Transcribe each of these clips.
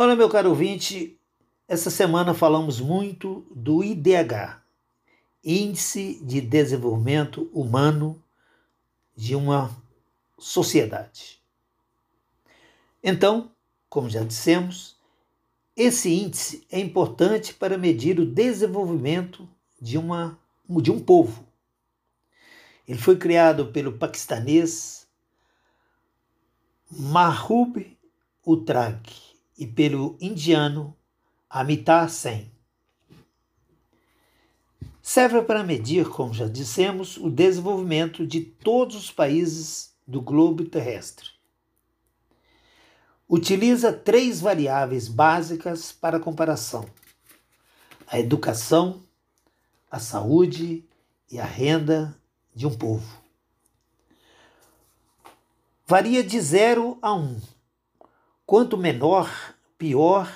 Olha, meu caro ouvinte, essa semana falamos muito do IDH, Índice de Desenvolvimento Humano de uma Sociedade. Então, como já dissemos, esse índice é importante para medir o desenvolvimento de, uma, de um povo. Ele foi criado pelo paquistanês Mahbub Utrag e pelo indiano Amitabh Sen. Serve para medir, como já dissemos, o desenvolvimento de todos os países do globo terrestre. Utiliza três variáveis básicas para comparação: a educação, a saúde e a renda de um povo. Varia de 0 a 1. Um Quanto menor, pior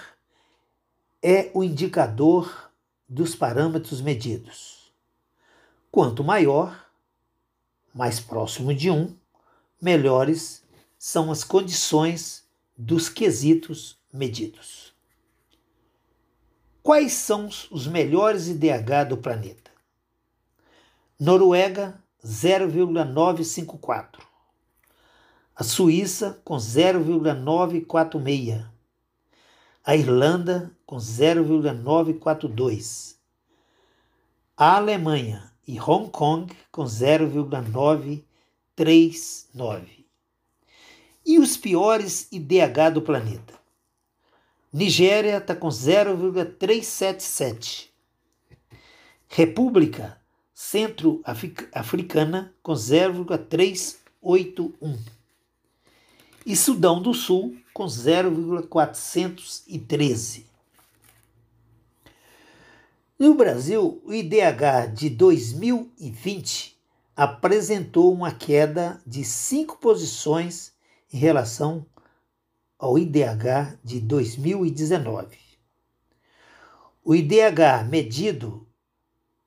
é o indicador dos parâmetros medidos. Quanto maior, mais próximo de um, melhores são as condições dos quesitos medidos. Quais são os melhores IDH do planeta? Noruega 0,954 a Suíça com 0,946, a Irlanda com 0,942, a Alemanha e Hong Kong com 0,939. E os piores IDH do planeta? Nigéria está com 0,377. República Centro-Africana com 0,381 e Sudão do Sul com 0,413. No Brasil, o IDH de 2020 apresentou uma queda de cinco posições em relação ao IDH de 2019. O IDH medido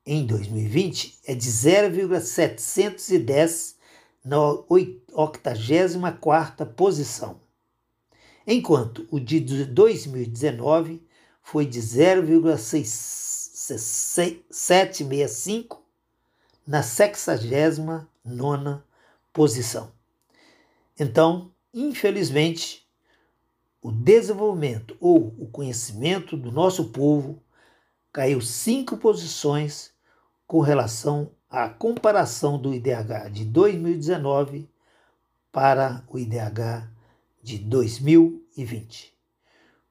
em 2020 é de 0,710 na 84ª posição, enquanto o de 2019 foi de 0,765 na 69ª posição. Então, infelizmente, o desenvolvimento ou o conhecimento do nosso povo caiu cinco posições com relação a comparação do IDH de 2019 para o IDH de 2020.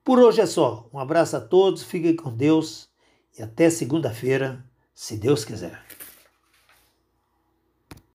Por hoje é só. Um abraço a todos, fiquem com Deus e até segunda-feira, se Deus quiser.